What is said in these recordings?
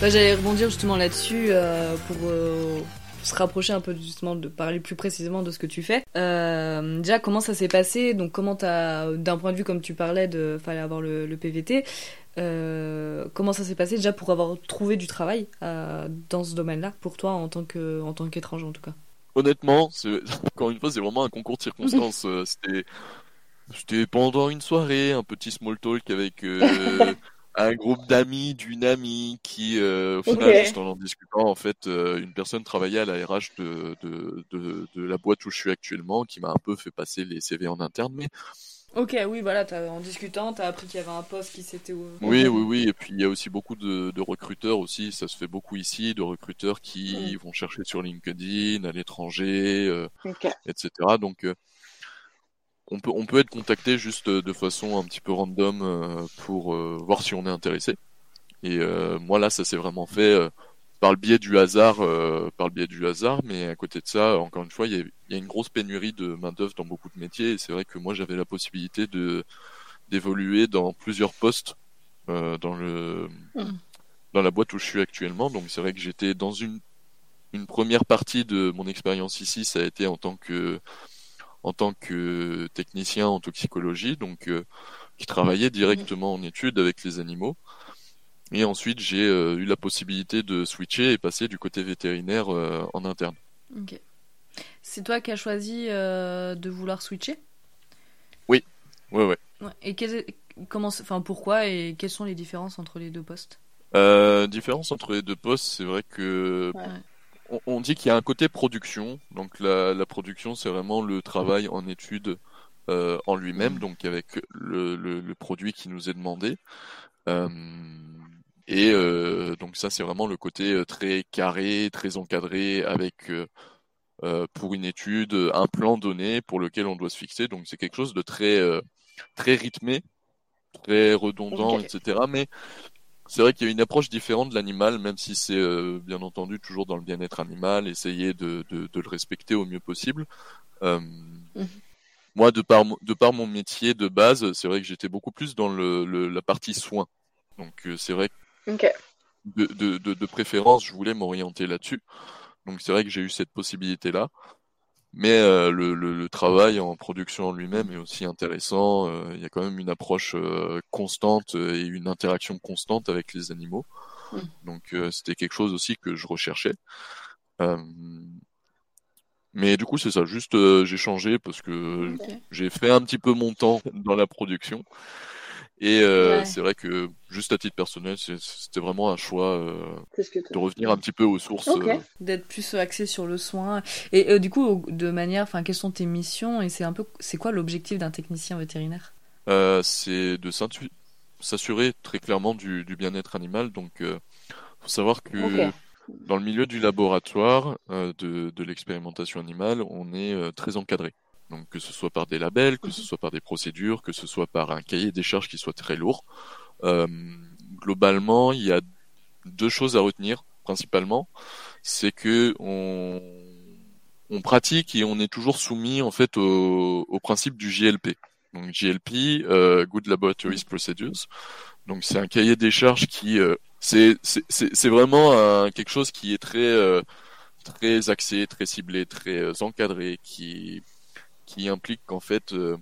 Bah, J'allais rebondir justement là-dessus euh, pour euh, se rapprocher un peu justement de parler plus précisément de ce que tu fais. Euh, déjà, comment ça s'est passé? Donc, comment t'as, d'un point de vue comme tu parlais de fallait avoir le, le PVT, comment ça s'est passé déjà pour avoir trouvé du travail dans ce domaine-là pour toi en tant que en tant qu'étranger en tout cas? Honnêtement, encore une fois, c'est vraiment un concours de circonstances. Euh, C'était, c'était pendant une soirée, un petit small talk avec euh, un groupe d'amis d'une amie qui, euh, au final, juste en en discutant, en fait, euh, une personne travaillait à la RH de, de, de, de la boîte où je suis actuellement, qui m'a un peu fait passer les CV en interne. Mais Ok, oui, voilà, t'as- en discutant, t'as appris qu'il y avait un poste qui s'était ouvert. oui, oui, oui. Et puis il y a aussi beaucoup de, de recruteurs aussi. Ça se fait beaucoup ici, de recruteurs qui vont chercher sur LinkedIn, à l'étranger. euh, Ok. etc. Donc euh, on peut on peut être contacté juste de façon un petit peu random euh, pour euh, voir si on est intéressé. Et euh, moi là ça s'est vraiment fait euh, par le biais du hasard, euh, par le biais du hasard. Mais à côté de ça, encore une fois, il y a, il y a une grosse pénurie de main d'œuvre dans beaucoup de métiers. Et c'est vrai que moi j'avais la possibilité de d'évoluer dans plusieurs postes euh, dans le Mm. dans la boîte où je suis actuellement. Donc c'est vrai que j'étais dans une une première partie de mon expérience ici, ça a été en tant que en tant que technicien en toxicologie, donc euh, qui travaillait directement en études avec les animaux. Et ensuite, j'ai euh, eu la possibilité de switcher et passer du côté vétérinaire euh, en interne. Ok. C'est toi qui as choisi euh, de vouloir switcher? Ouais, ouais. Ouais. Et quel- comment, enfin, pourquoi et quelles sont les différences entre les deux postes? Différence entre les deux postes, c'est vrai que Ouais. on, on dit qu'il y a un côté production. Donc la, la production, c'est vraiment le travail en étude euh, en lui-même, donc avec le, le, le produit qui nous est demandé. Euh, et euh, donc ça, c'est vraiment le côté euh, très carré, très encadré, avec euh, pour une étude un plan donné pour lequel on doit se fixer. Donc c'est quelque chose de très euh, très rythmé, très redondant, etc. Mais c'est vrai qu'il y a une approche différente de l'animal, même si c'est euh, bien entendu toujours dans le bien-être animal, essayer de, de, de le respecter au mieux possible. Euh, Mhm. Moi, de par, mon- de par mon métier de base, c'est vrai que j'étais beaucoup plus dans le, le- la partie soins. Donc euh, c'est vrai que Ok. de, de, de, de préférence, je voulais m'orienter là-dessus. Donc c'est vrai que j'ai eu cette possibilité-là. Mais euh, le, le, le travail en production en lui-même est aussi intéressant. Euh, il y a quand même une approche euh, constante et une interaction constante avec les animaux. Mm. Donc c'était quelque chose aussi que je recherchais. Mais du coup c'est ça, juste j'ai changé parce que j'ai fait un petit peu mon temps dans la production. Et euh, Ouais. c'est vrai que juste à titre personnel, c'était vraiment un choix euh, de revenir un petit peu aux sources. Euh, D'être plus axé sur le soin. Et euh, du coup, de manière, enfin, quelles sont tes missions et c'est un peu, c'est quoi l'objectif d'un technicien vétérinaire? Euh, c'est de s'assurer très clairement du, du bien-être animal. Donc, euh, faut savoir que dans le milieu du laboratoire euh, de, de l'expérimentation animale, on est euh, très encadré. Donc, que ce soit par des labels, que ce soit par des procédures, que ce soit par un cahier des charges qui soit très lourd. Euh, globalement, il y a deux choses à retenir principalement. C'est que on, on pratique et on est toujours soumis en fait au, au principe du JLP. Donc JLP, euh, Good Laboratories Procedures. Donc c'est un cahier des charges qui euh, c'est c'est c'est c'est vraiment un- quelque chose qui est très euh, très axé, très ciblé, très euh, encadré, qui qui implique qu'en fait euh,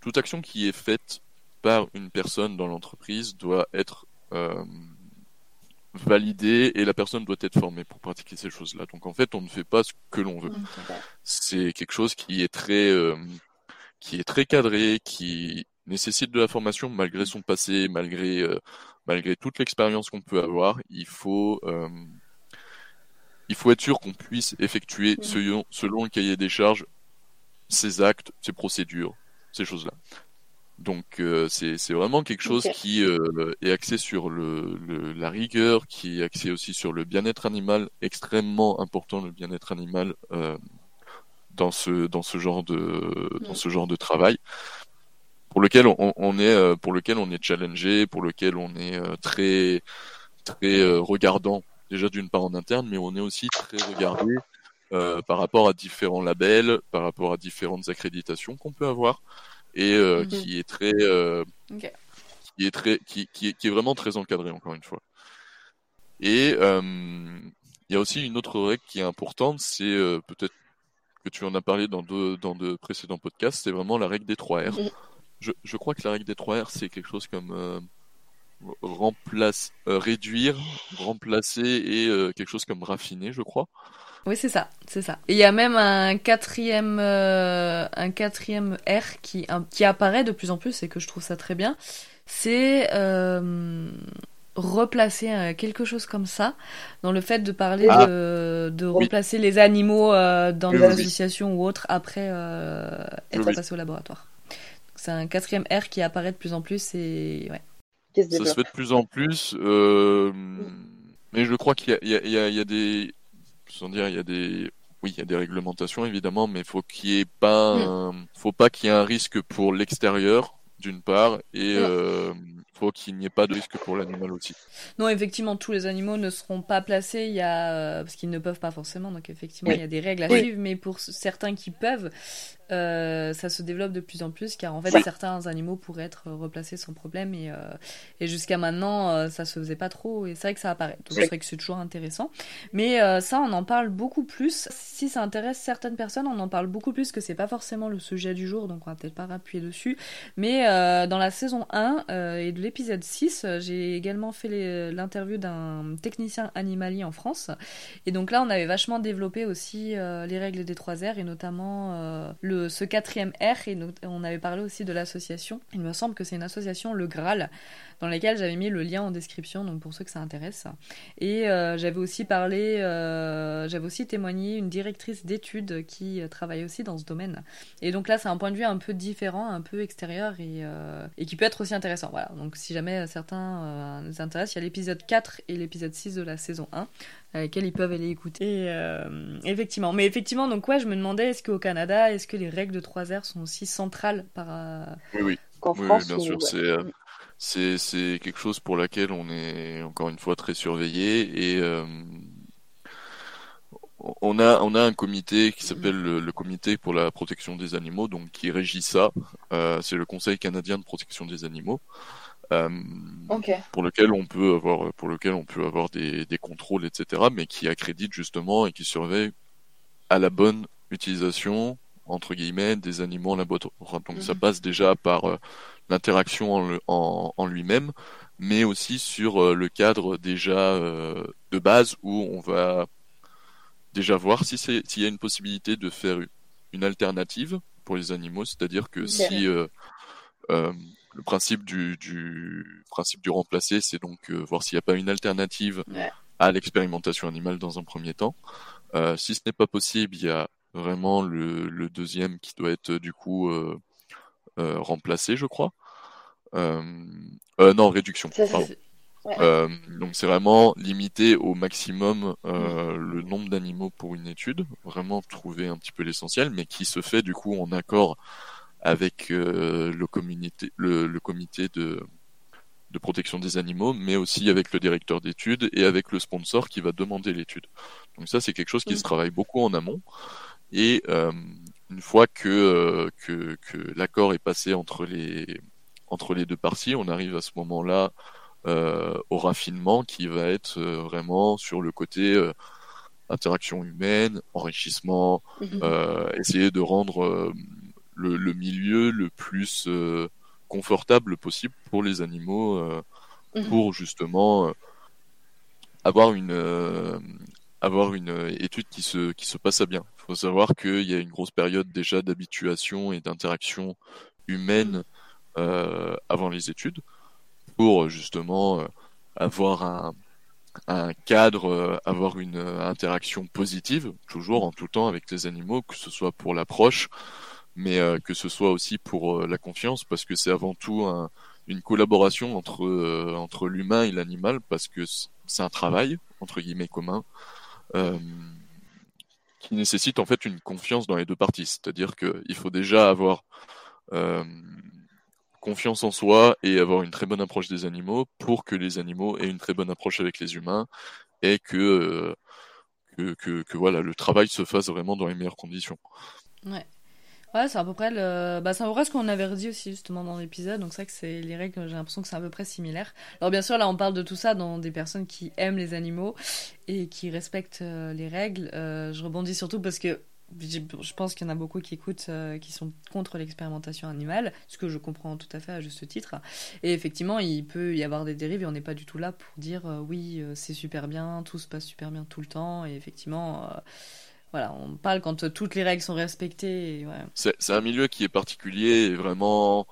toute action qui est faite par une personne dans l'entreprise doit être euh, validée et la personne doit être formée pour pratiquer ces choses-là. Donc en fait, on ne fait pas ce que l'on veut. C'est quelque chose qui est très euh, qui est très cadré, qui nécessite de la formation malgré son passé, malgré euh, malgré toute l'expérience qu'on peut avoir. Il faut euh, il faut être sûr qu'on puisse effectuer selon, selon le cahier des charges ces actes, ces procédures, ces choses-là. Donc euh, c'est vraiment quelque chose qui euh, est axé sur le, le- la rigueur, qui est axé aussi sur le bien-être animal, extrêmement important le bien-être animal euh, dans ce dans ce genre de dans Mm. ce genre de travail pour lequel on, on est euh, pour lequel on est challengé, pour lequel on est euh, très très euh, regardant déjà d'une part en interne, mais on est aussi très regardé par rapport à différents labels, par rapport à différentes accréditations qu'on peut avoir, et mhm. qui est très, qui est très, qui, qui, est vraiment très encadré encore une fois. Et il y a aussi une autre règle qui est importante, c'est peut-être que tu en as parlé dans deux dans de précédents podcasts, c'est vraiment la règle des 3 R. Je, je, crois que la règle des 3 R, c'est quelque chose comme remplace, euh, réduire, remplacer et euh, quelque chose comme raffiner, je crois. Oui, c'est ça, c'est ça. il y a même un quatrième, euh, un quatrième R qui, qui apparaît de plus en plus et que je trouve ça très bien. C'est replacer quelque chose comme ça dans le fait de parler ah. de, de replacer les animaux dans des associations ou autres après être passé au laboratoire. C'est un quatrième R qui apparaît de plus en plus et ouais ça se fait de plus en plus, euh, mais je crois qu'il y, y, a des, sans dire, il y a des, oui, il y a des réglementations évidemment, mais faut qu'il y ait pas, faut pas qu'il y ait un risque pour l'extérieur d'une part et euh, faut qu'il n'y ait pas de risque pour l'animal aussi. Non, effectivement, tous les animaux ne seront pas placés, il y a euh, parce qu'ils ne peuvent pas forcément, donc effectivement, il y a des règles à suivre, mais pour certains qui peuvent, euh, ça se développe de plus en plus car en fait certains animaux pourraient être replacés sans problème et, euh, et jusqu'à maintenant euh, ça se faisait pas trop et c'est vrai que ça apparaît donc c'est vrai que c'est toujours intéressant. Mais ça on en parle beaucoup plus. Si ça intéresse certaines personnes on en parle beaucoup plus que c'est pas forcément le sujet du jour donc on va peut-être pas appuyer dessus. Mais dans la saison 1 et de l'épisode 6 j'ai également fait l'interview d'un technicien animalier en France. Et donc là on avait vachement développé aussi les règles des 3 R et notamment le ce quatrième R, et on avait parlé aussi de l'association. Il me semble que c'est une association, le Graal, dans laquelle j'avais mis le lien en description, donc pour ceux que ça intéresse. Et euh, j'avais aussi parlé, euh, j'avais aussi témoigné une directrice d'études qui euh, travaille aussi dans ce domaine. Et donc là, c'est un point de vue un peu différent, un peu extérieur et, et qui peut être aussi intéressant. Voilà, donc si jamais certains nous intéressent, il y a l'épisode 4 et l'épisode 6 de la saison 1 lesquels ils peuvent aller écouter. effectivement. Mais effectivement, donc ouais, je me demandais, est-ce qu'au Canada, est-ce que les règles de 3 R sont aussi centrales par... Oui, oui. qu'en France bien sûr. C'est, c'est c'est quelque chose pour laquelle on est encore une fois très surveillé et euh, on a on a un comité qui s'appelle le, comité pour la protection des animaux donc qui régit ça. Euh, c'est le Conseil canadien de protection des animaux euh, pour lequel on peut avoir pour lequel on peut avoir des, des contrôles etc mais qui accrédite justement et qui surveille à la bonne utilisation entre guillemets des animaux en laboratoire donc ça mhm. passe déjà par l'interaction en, en, lui-même, mais aussi sur euh, le cadre déjà euh, de base où on va déjà voir si c'est s'il y a une possibilité de faire une alternative pour les animaux, c'est-à-dire que si euh, le principe du, du principe du remplacer, c'est donc voir s'il n'y a pas une alternative à l'expérimentation animale dans un premier temps. si ce n'est pas possible, il y a vraiment le, le, deuxième qui doit être du coup euh, remplacé, je crois. Euh, euh, non, réduction. donc c'est vraiment limiter au maximum mm. le nombre d'animaux pour une étude, vraiment trouver un petit peu l'essentiel, mais qui se fait du coup en accord avec le, communité, le, comité de, de protection des animaux, mais aussi avec le directeur d'études et avec le sponsor qui va demander l'étude. Donc ça, c'est quelque chose qui mm. se travaille beaucoup en amont. Et euh, une fois que, euh, que, que l'accord est passé entre les, entre les deux parties, on arrive à ce moment-là euh, au raffinement qui va être euh, vraiment sur le côté euh, interaction humaine, enrichissement, mhm. essayer de rendre le, le, milieu le plus confortable possible pour les animaux, mhm. pour justement avoir une avoir une étude qui se qui se passe à bien faut savoir qu'il y a une grosse période déjà d'habituation et d'interaction humaine euh, avant les études pour justement euh, avoir un, un cadre, euh, avoir une interaction positive, toujours en tout temps avec les animaux, que ce soit pour l'approche, mais que ce soit aussi pour la confiance, parce que c'est avant tout un, une collaboration entre, entre l'humain et l'animal, parce que c'est un travail, entre guillemets, commun. Qui nécessite en fait une confiance dans les deux parties. C'est-à-dire qu'il faut déjà avoir euh, confiance en soi et avoir une très bonne approche des animaux pour que les animaux aient une très bonne approche avec les humains et que, euh, que, que voilà, le travail se fasse vraiment dans les meilleures conditions. Ouais. Ouais, c'est à peu près le... bah, c'est ce qu'on avait redit aussi justement dans l'épisode. Donc c'est vrai que c'est les règles, j'ai l'impression que c'est à peu près similaire. Alors bien sûr, là on parle de tout ça dans des personnes qui aiment les animaux et qui respectent euh, les règles. Euh, je rebondis surtout parce que je pense qu'il y en a beaucoup qui écoutent euh, qui sont contre l'expérimentation animale, ce que je comprends tout à fait à juste titre. Et effectivement, il peut y avoir des dérives et on n'est pas du tout là pour dire oui, c'est super bien, tout se passe super bien tout le temps. Et effectivement voilà, on parle quand toutes les règles sont respectées. C'est un milieu qui est particulier et vraiment.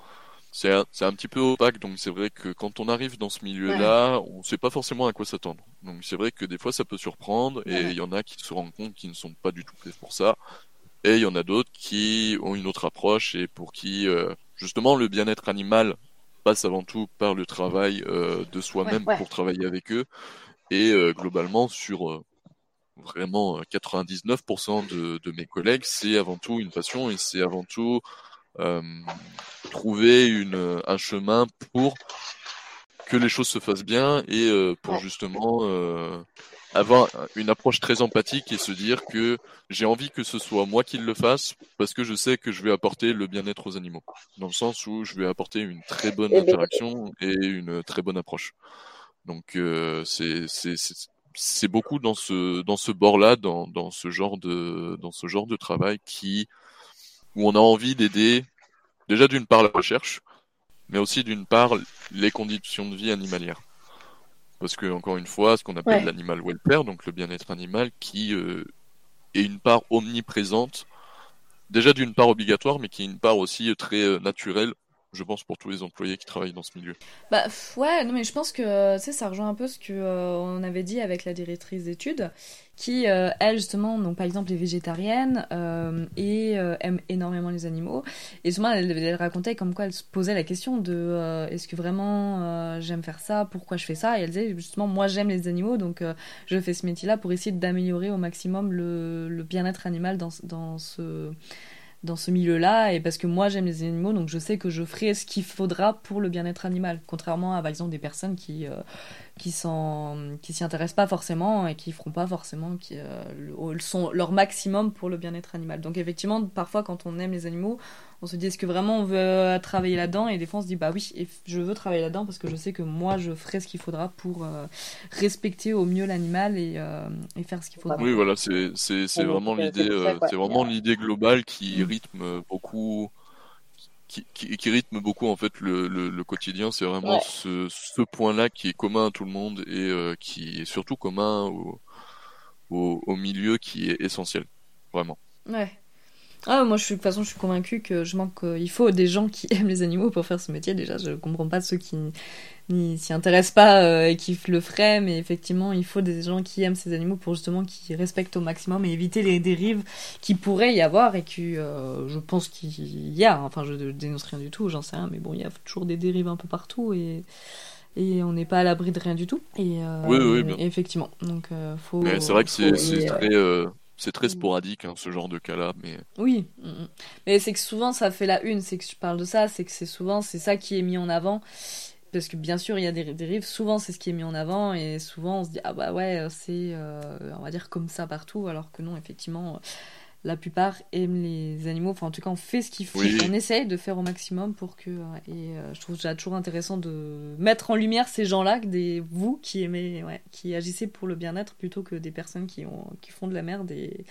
C'est un, un, petit peu opaque, donc c'est vrai que quand on arrive dans ce milieu-là, on ne sait pas forcément à quoi s'attendre. Donc c'est vrai que des fois ça peut surprendre, et il y en a qui se rendent compte qu'ils ne sont pas du tout faits pour ça. Et il y en a d'autres qui ont une autre approche et pour qui euh, justement le bien-être animal passe avant tout par le travail euh, de soi-même pour travailler avec eux et euh, globalement sur vraiment 99% euh, de, de, mes collègues, c'est avant tout une passion et c'est avant tout euh, trouver une, un chemin pour que les choses se fassent bien et euh, pour justement euh, avoir une approche très empathique et se dire que j'ai envie que ce soit moi qui le fasse parce que je sais que je vais apporter le bien-être aux animaux. Dans le sens où je vais apporter une très bonne eh ben, interaction et une très bonne approche. Donc euh, c'est c'est beaucoup dans ce dans ce bord-là, dans, dans ce genre de dans ce genre de travail qui où on a envie d'aider déjà d'une part la recherche, mais aussi d'une part les conditions de vie animalières. Parce que encore une fois, ce qu'on appelle l'animal welfare, donc le bien-être animal, qui euh, est une part omniprésente, déjà d'une part obligatoire, mais qui est une part aussi très euh, naturelle je pense, pour tous les employés qui travaillent dans ce milieu. Bah ouais, non mais je pense que sais, ça rejoint un peu ce que euh, on avait dit avec la directrice d'études, qui euh, elle justement, donc par exemple, est végétarienne euh, et aime énormément les animaux. Et souvent, elle, elle, racontait comme quoi elle se posait la question de est-ce que vraiment j'aime faire ça, pourquoi je fais ça, et elle disait justement moi j'aime les animaux, donc je fais ce métier-là pour essayer d'améliorer au maximum le, le bien-être animal dans, dans ce dans ce milieu-là et parce que moi j'aime les animaux donc je sais que je ferai ce qu'il faudra pour le bien-être animal. Contrairement à par exemple des personnes qui euh, qui qui s'y intéressent pas forcément et qui feront pas forcément qui euh, sont leur maximum pour le bien-être animal. Donc effectivement parfois quand on aime les animaux on se dit est-ce que vraiment on veut euh, travailler là-dedans? Et des fois on se dit bah oui je veux travailler là-dedans parce que je sais que moi je ferai ce qu'il faudra pour euh, respecter au mieux l'animal et, et, faire ce qu'il faudra. Oui voilà c'est c'est vraiment l'idée c'est vraiment l'idée globale qui rythme beaucoup qui, qui, rythme beaucoup en fait le, le, quotidien. C'est vraiment ce, ce point-là qui est commun à tout le monde et euh, qui est surtout commun au, au, au, milieu qui est essentiel, vraiment. Ouais. Ah, moi, je suis, de toute façon, je suis convaincue que je manque. il faut des gens qui aiment les animaux pour faire ce métier. Déjà, je comprends pas ceux qui n'y s'y intéressent pas euh, et qui le feraient, mais effectivement, il faut des gens qui aiment ces animaux pour justement qui respectent au maximum et éviter les dérives qui pourrait y avoir et qui, euh, je pense qu'il y a. Enfin, je, dénonce rien du tout, j'en sais rien, mais bon, il y a toujours des dérives un peu partout et et on n'est pas à l'abri de rien du tout. Et, euh, oui, oui, effectivement. Donc, faut. c'est vrai que c'est très c'est très mm. sporadique hein, ce genre de cas-là, mais oui, mm, mm. mais c'est que souvent ça fait la une, c'est que je parle de ça, c'est que c'est souvent c'est ça qui est mis en avant, parce que bien sûr il y a des dérives, souvent c'est ce qui est mis en avant et souvent on se dit ah bah ouais c'est euh, on va dire comme ça partout, alors que non effectivement la plupart aiment les animaux. Enfin, en tout cas, on fait ce qu'il faut. On essaye de faire au maximum pour que. Euh, et euh, je trouve ça toujours intéressant de mettre en lumière ces gens-là, des vous qui aimez, ouais, qui agissez pour le bien-être plutôt que des personnes qui ont qui font de la merde et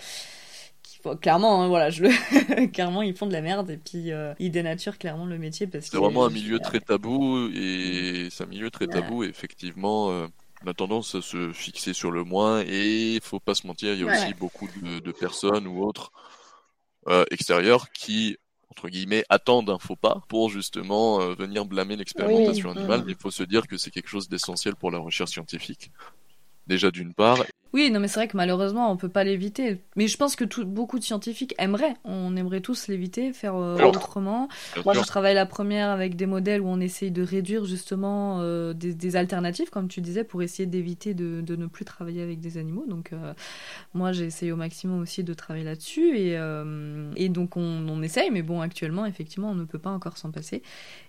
qui clairement, hein, voilà, je le clairement ils font de la merde et puis euh, ils dénaturent clairement le métier parce que c'est vraiment un milieu très tabou et c'est un milieu très tabou. Et effectivement on a tendance à se fixer sur le moins et il faut pas se mentir, il y a aussi beaucoup de, personnes ou autres euh, extérieures qui entre guillemets attendent un faux pas pour justement euh, venir blâmer l'expérimentation animale. Il faut se dire que c'est quelque chose d'essentiel pour la recherche scientifique. Déjà d'une part, oui, non, mais c'est vrai que malheureusement, on peut pas l'éviter. Mais je pense que tout, beaucoup de scientifiques aimeraient. On aimerait tous l'éviter, faire euh, autrement. Moi, je travaille la première avec des modèles où on essaye de réduire justement euh, des, alternatives, comme tu disais, pour essayer d'éviter de, de, ne plus travailler avec des animaux. Donc, euh, moi, j'ai essayé au maximum aussi de travailler là-dessus. Et, et donc, on, on, essaye. Mais bon, actuellement, effectivement, on ne peut pas encore s'en passer.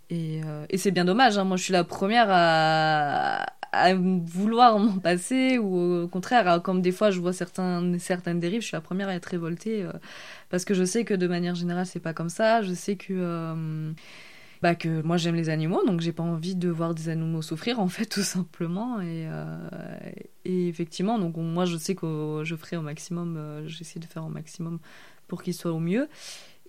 Et, et c'est bien dommage. Hein. Moi, je suis la première à, à vouloir m'en passer ou au contraire, comme des fois je vois certains, certaines dérives, je suis la première à être révoltée parce que je sais que de manière générale c'est pas comme ça. Je sais que bah, que moi j'aime les animaux, donc j'ai pas envie de voir des animaux souffrir en fait tout simplement. Et, et effectivement, donc moi je sais que je ferai au maximum, j'essaie de faire au maximum pour qu'ils soient au mieux.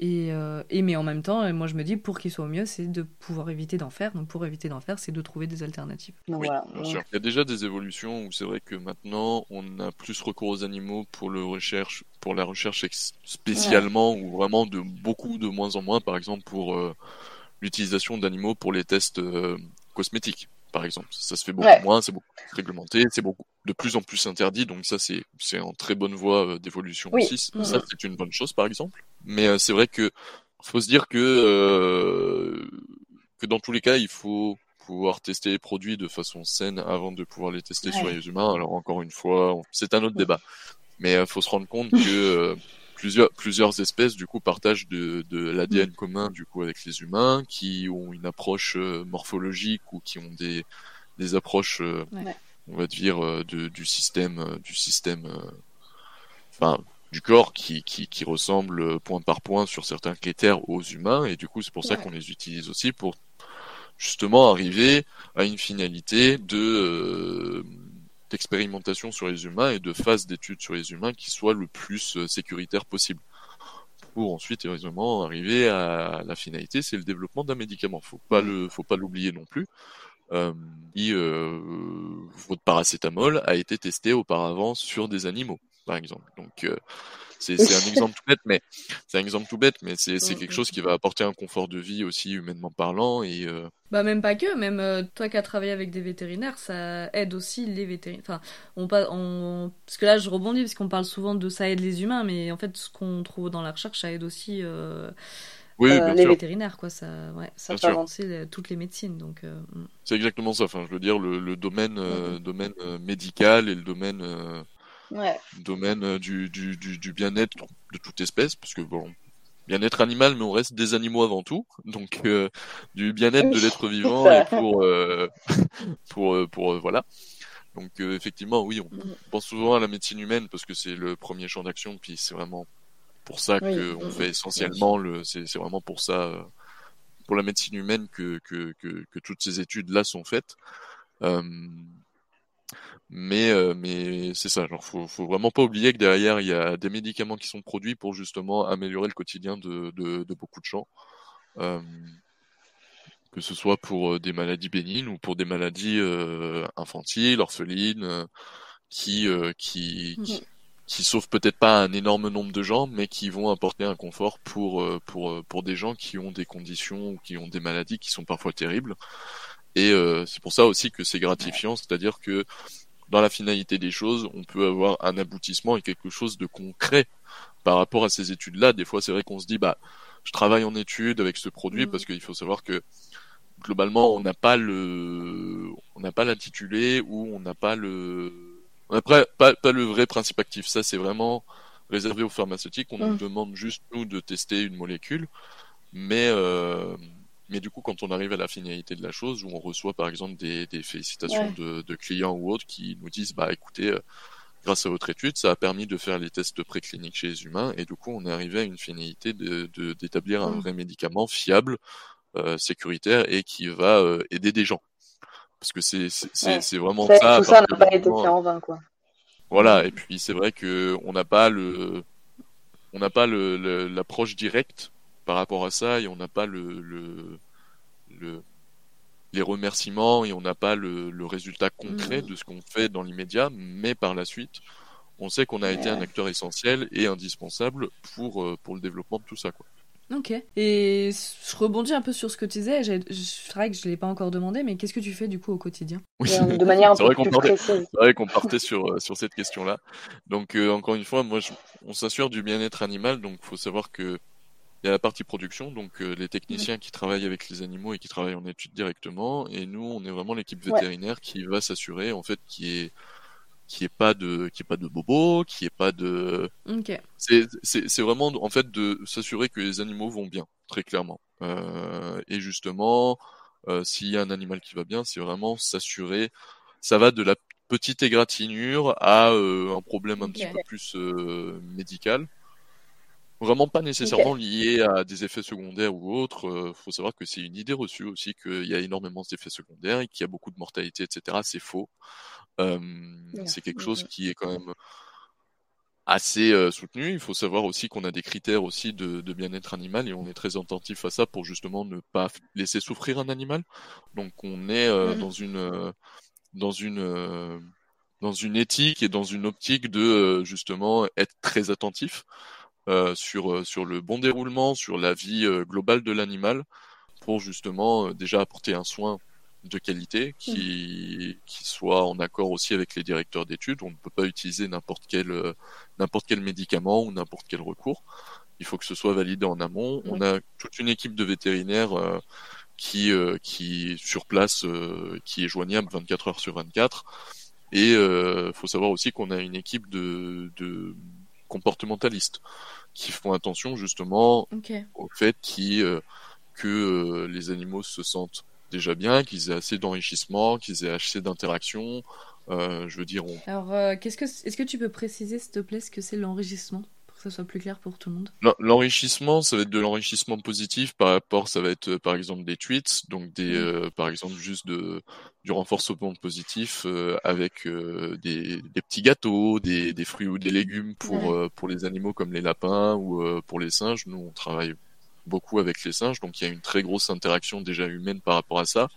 Euh, et, mais en même temps, moi je me dis pour qu'il soit au mieux, c'est de pouvoir éviter d'en faire. Donc pour éviter d'en faire, c'est de trouver des alternatives. Oui, bien sûr. Il y a déjà des évolutions où c'est vrai que maintenant on a plus recours aux animaux pour le recherche, pour la recherche spécialement ou vraiment de beaucoup de moins en moins, par exemple pour euh, l'utilisation d'animaux pour les tests euh, cosmétiques par exemple. Ça se fait beaucoup moins, c'est beaucoup plus réglementé, c'est beaucoup de plus en plus interdit, donc ça c'est c'est en très bonne voie euh, d'évolution aussi. Ça c'est une bonne chose par exemple. Mais euh, c'est vrai que faut se dire que euh, que dans tous les cas il faut pouvoir tester les produits de façon saine avant de pouvoir les tester sur les humains. Alors encore une fois, c'est un autre débat. Mais il faut se rendre compte que plusieurs, plusieurs espèces du coup partagent de, de l'ADN mm. commun du coup avec les humains, qui ont une approche euh, morphologique ou qui ont des, des approches, euh, on va dire, euh, de, du système, du système, enfin du corps qui, qui, qui ressemble point par point sur certains critères aux humains. Et du coup c'est pour ça qu'on les utilise aussi pour justement arriver à une finalité de d'expérimentation sur les humains et de phase d'études sur les humains qui soit le plus euh, sécuritaire possible. Pour ensuite, évidemment, arriver à la finalité, c'est le développement d'un médicament. Faut pas le, faut pas l'oublier non plus. Euh, euh, votre paracétamol a été testé auparavant sur des animaux, par exemple. Donc, euh, c'est un exemple tout bête, mais c'est un exemple tout bête, mais c'est quelque chose qui va apporter un confort de vie aussi humainement parlant et. Euh... Bah même pas que, même euh, toi qui as travaillé avec des vétérinaires, ça aide aussi les vétérinaires. Enfin, on, on... parce que là je rebondis parce qu'on parle souvent de ça aide les humains, mais en fait ce qu'on trouve dans la recherche, ça aide aussi. Euh... Oui, euh, les vétérinaires, quoi. Ça, ouais, ça fait avancer toutes les médecines, donc. Euh, mm. C'est exactement ça. Enfin, je veux dire, le, le domaine, domaine médical et le domaine ouais. domaine euh, du, du, du, du bien-être de toute espèce, parce que bon, bien-être animal, mais on reste des animaux avant tout, donc euh, du bien-être de l'être vivant et pour euh, pour euh, pour, voilà. Donc effectivement, oui, on mm. pense souvent à la médecine humaine parce que c'est le premier champ d'action, puis c'est vraiment pour ça qu'on fait essentiellement le, c'est c'est vraiment pour ça, pour la médecine humaine que que que, que toutes ces études là sont faites. Euh, mais euh, mais c'est ça, genre faut faut vraiment pas oublier que derrière il y a des médicaments qui sont produits pour justement améliorer le quotidien de de, de beaucoup de gens. Euh, que ce soit pour euh, des maladies bénignes ou pour des maladies euh, infantiles, orphelines, euh, qui, qui, qui, qui sauvent peut-être pas un énorme nombre de gens, mais qui vont apporter un confort pour, pour, pour des gens qui ont des conditions ou qui ont des maladies qui sont parfois terribles. Et c'est pour ça aussi que c'est gratifiant, c'est-à-dire que dans la finalité des choses, on peut avoir un aboutissement et quelque chose de concret par rapport à ces études-là. Des fois, c'est vrai qu'on se dit, bah, je travaille en études avec ce produit mm. parce qu'il faut savoir que globalement, on n'a pas le, on n'a pas l'intitulé ou on n'a pas le, on n'a pas, pas, le vrai principe actif. Ça, c'est vraiment réservé aux pharmaceutiques. On nous mm. demande juste nous de tester une molécule, mais euh, mais du coup, quand on arrive à la finalité de la chose, où on reçoit par exemple des, des félicitations de, de, clients ou autres qui nous disent, bah écoutez, euh, grâce à votre étude, ça a permis de faire les tests précliniques chez les humains, et du coup, on est arrivé à une finalité de d'établir un mm. vrai médicament fiable, euh, sécuritaire et qui va euh, aider des gens. Parce que c'est c'est vraiment ça. Tout ça n'a pas été fait en vain, quoi. Voilà, et puis c'est vrai que on n'a pas le on n'a pas l'approche le, directe par rapport à ça et on n'a pas le, le, le, les remerciements et on n'a pas le, le, résultat concret mm. de ce qu'on fait dans l'immédiat, mais par la suite, on sait qu'on a été un acteur essentiel et indispensable pour, euh, pour le développement de tout ça. Quoi. Ok. Et je rebondis un peu sur ce que tu disais. C'est vrai que je ne l'ai pas encore demandé, mais qu'est-ce que tu fais du coup au quotidien? Oui. De manière un peu plus précise. C'est vrai qu'on partait sur, euh, sur cette question-là. Donc, euh, encore une fois, moi, je, on s'assure du bien-être animal. Donc, il faut savoir que il y a la partie production, donc euh, les techniciens qui travaillent avec les animaux et qui travaillent en études directement, et nous, on est vraiment l'équipe vétérinaire qui va s'assurer en fait qu'il y ait qui est pas de qui est pas de bobo, qui est pas de okay. c'est vraiment en fait de s'assurer que les animaux vont bien très clairement. Euh, et justement euh, s'il y a un animal qui va bien c'est vraiment s'assurer ça va de la petite égratignure à un problème un petit peu plus médical vraiment pas nécessairement lié à des effets secondaires ou autres. Il faut savoir que c'est une idée reçue aussi qu'il y a énormément d'effets secondaires et qu'il y a beaucoup de mortalité, etc. C'est faux. c'est quelque chose qui est quand même assez soutenu. Il faut savoir aussi qu'on a des critères aussi de, bien-être animal et on est très attentif à ça pour justement ne pas laisser souffrir un animal. Donc on est mmh dans une dans une dans une éthique et dans une optique de justement être très attentif euh, sur, euh, sur le bon déroulement, sur la vie euh, globale de l'animal, pour justement déjà apporter un soin de qualité qui, qui soit en accord aussi avec les directeurs d'études. On ne peut pas utiliser n'importe quel, n'importe quel médicament ou n'importe quel recours. Il faut que ce soit validé en amont. On a toute une équipe de vétérinaires qui, qui sur place, qui est joignable 24 heures sur 24. Et il faut savoir aussi qu'on a une équipe de, de comportementalistes qui font attention justement au fait euh, que euh, les animaux se sentent déjà bien, qu'ils aient assez d'enrichissement, qu'ils aient assez d'interaction. Euh, je veux dire. Alors, qu'est-ce que, est-ce que tu peux préciser, s'il te plaît, ce que c'est l'enrichissement? Ça soit plus clair pour tout le monde L'enrichissement, ça va être de l'enrichissement positif par rapport, ça va être euh, par exemple des tweets, donc des, mmh. euh, par exemple juste de, du renforcement positif euh, avec des, des, petits gâteaux, des, des, fruits ou des légumes pour, pour les animaux comme les lapins ou pour les singes. Nous, on travaille beaucoup avec les singes, donc il y a une très grosse interaction déjà humaine par rapport à ça.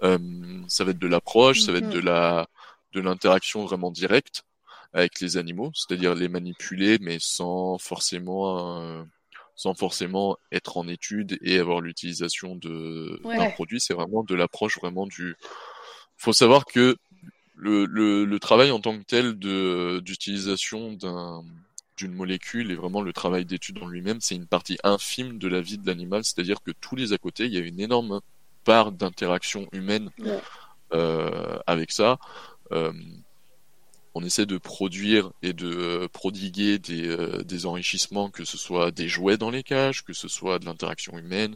ça va être de l'approche, ça va être mmh. de la de l'interaction vraiment directe avec les animaux, c'est-à-dire les manipuler, mais sans forcément euh, sans forcément être en étude et avoir l'utilisation de d'un produit. C'est vraiment de l'approche vraiment du. Faut savoir que le, le, le travail en tant que tel de d'utilisation d'un d'une molécule et vraiment le travail d'étude en lui-même, c'est une partie infime de la vie de l'animal, c'est-à-dire que tous les à côté, il y a une énorme part d'interaction humaine euh, avec ça. Euh, on essaie de produire et de euh, prodiguer euh, des, enrichissements, que ce soit des jouets dans les cages, que ce soit de l'interaction humaine,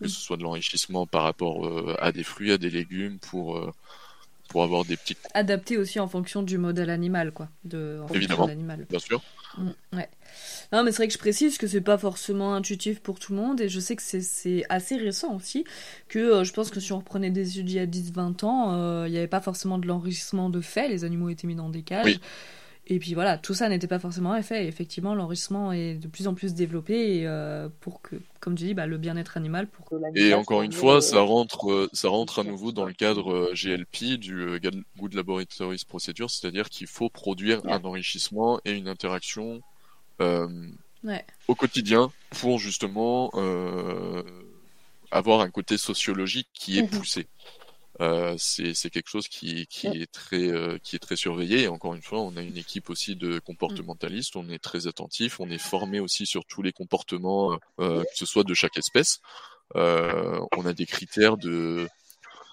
que ce soit de l'enrichissement par rapport euh, à des fruits, à des légumes, pour, pour avoir des petites... Adapté aussi en fonction du modèle animal, quoi. De, Évidemment, bien sûr. Mm, ouais. Non, mais c'est vrai que je précise que c'est pas forcément intuitif pour tout le monde et je sais que c'est assez récent aussi. Que euh, je pense que si on reprenait des études il y a 10-20 ans, euh, il n'y avait pas forcément de l'enrichissement de fait, les animaux étaient mis dans des cages. Et puis voilà, tout ça n'était pas forcément fait. effectivement, l'enrichissement est de plus en plus développé euh, pour que, comme tu dis, bah, le bien-être animal. Pour... Et encore une fois, ça rentre, ça rentre à nouveau dans le cadre GLP du Good Laboratories Procedure, c'est-à-dire qu'il faut produire un enrichissement et une interaction euh, au quotidien pour justement euh, avoir un côté sociologique qui est mhm. poussé. Euh, c'est quelque chose qui, qui est très qui est très surveillé. Et encore une fois on a une équipe aussi de comportementalistes. On est très attentif. On est formé aussi sur tous les comportements que ce soit de chaque espèce. On a des critères de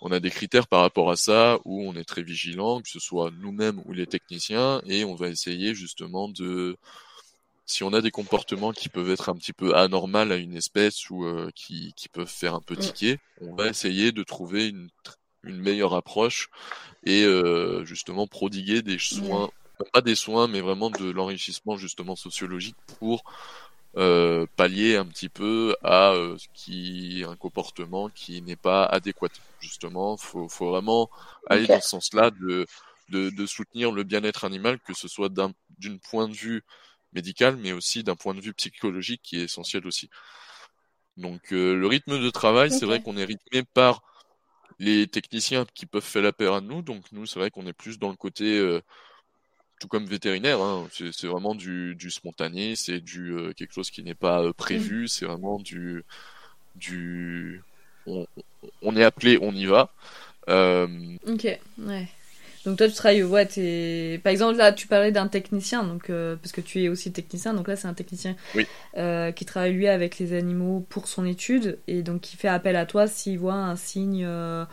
on a des critères par rapport à ça où on est très vigilant que ce soit nous-mêmes ou les techniciens. Et on va essayer justement de si on a des comportements qui peuvent être un petit peu anormaux à une espèce ou euh, qui, qui, peuvent faire un peu mm. tiquer, on va essayer de trouver une, une meilleure approche et euh, justement prodiguer des soins, pas des soins, mais vraiment de l'enrichissement justement sociologique pour euh, pallier un petit peu à euh, ce qui un comportement qui n'est pas adéquat. Justement, faut, faut vraiment aller dans ce sens-là de, de, de soutenir le bien-être animal, que ce soit d'un d'une point de vue médical, mais aussi d'un point de vue psychologique qui est essentiel aussi. Donc euh, le rythme de travail, c'est vrai qu'on est rythmé par les techniciens qui peuvent faire la paire à nous. Donc nous, c'est vrai qu'on est plus dans le côté, euh, tout comme vétérinaire, hein, c'est vraiment du, du spontané, c'est du euh, quelque chose qui n'est pas prévu, mm. c'est vraiment du, du, on, on, est appelé, on y va. ok, ouais. Donc toi tu travailles, ouais, es... par exemple là tu parlais d'un technicien, donc euh, parce que tu es aussi technicien, donc là c'est un technicien euh, qui travaille lui avec les animaux pour son étude et donc qui fait appel à toi s'il voit un signe euh,